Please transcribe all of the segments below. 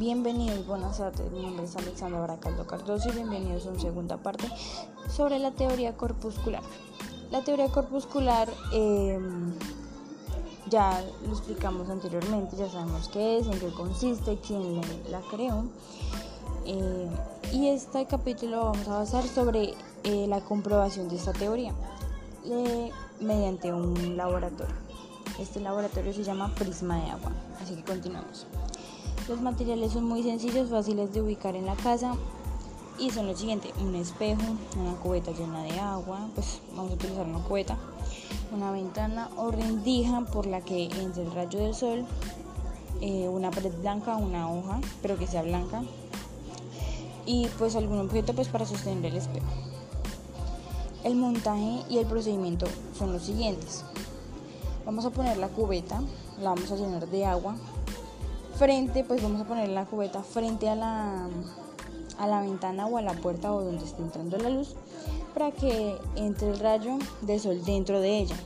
Bienvenidos, buenas tardes. Mi nombre es Alexandra Baracaldo Cardoso y bienvenidos a una segunda parte sobre la teoría corpuscular. La teoría corpuscular em, ya lo explicamos anteriormente, ya sabemos qué es, en qué consiste, quién la creó. Eh, y este capítulo vamos a basar sobre eh, la comprobación de esta teoría eh, mediante un laboratorio. Este laboratorio se llama prisma de agua, así que continuamos. Los materiales son muy sencillos, fáciles de ubicar en la casa y son lo siguiente, un espejo, una cubeta llena de agua, pues vamos a utilizar una cubeta, una ventana o rendija por la que entre el rayo del sol, eh, una pared blanca, una hoja, pero que sea blanca y pues algún objeto pues para sostener el espejo. El montaje y el procedimiento son los siguientes. Vamos a poner la cubeta, la vamos a llenar de agua. Frente, pues vamos a poner la cubeta frente a la, a la ventana o a la puerta o donde esté entrando la luz para que entre el rayo de sol dentro de ella.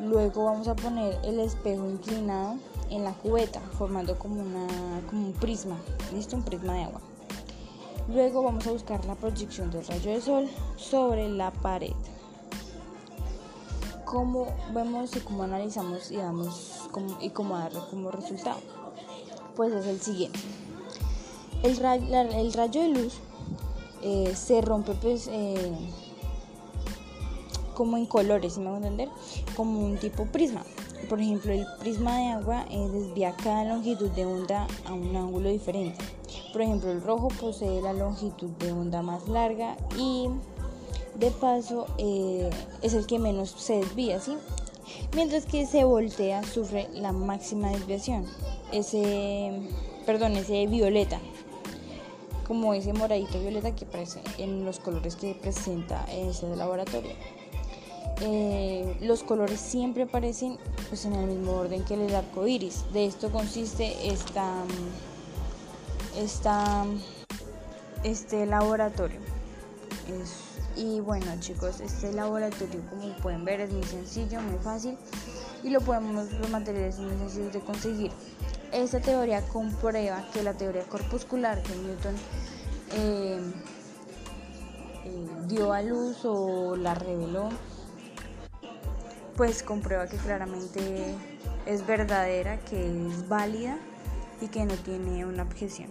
Luego vamos a poner el espejo inclinado en la cubeta, formando como, una, como un prisma, ¿listo? Un prisma de agua. Luego vamos a buscar la proyección del rayo de sol sobre la pared cómo vemos y cómo analizamos y damos y cómo darle como resultado. Pues es el siguiente. El, el rayo de luz eh, se rompe pues eh, como en colores, si me voy a entender, como un tipo prisma. Por ejemplo, el prisma de agua eh, desvía cada longitud de onda a un ángulo diferente. Por ejemplo, el rojo posee la longitud de onda más larga y de paso es el que menos se desvía, ¿sí? Mientras que se voltea sufre la máxima desviación. Ese, perdón, ese violeta, como ese moradito violeta que aparece en los colores que presenta ese laboratorio. Eh, los colores siempre aparecen pues, en el mismo orden que el arco iris. De esto consiste esta, esta, este laboratorio. Y bueno chicos, este laboratorio como pueden ver es muy sencillo, muy fácil y lo podemos, los materiales son muy sencillos de conseguir. Esta teoría comprueba que la teoría corpuscular que Newton eh, eh, dio a luz o la reveló, pues comprueba que claramente es verdadera, que es válida y que no tiene una objeción.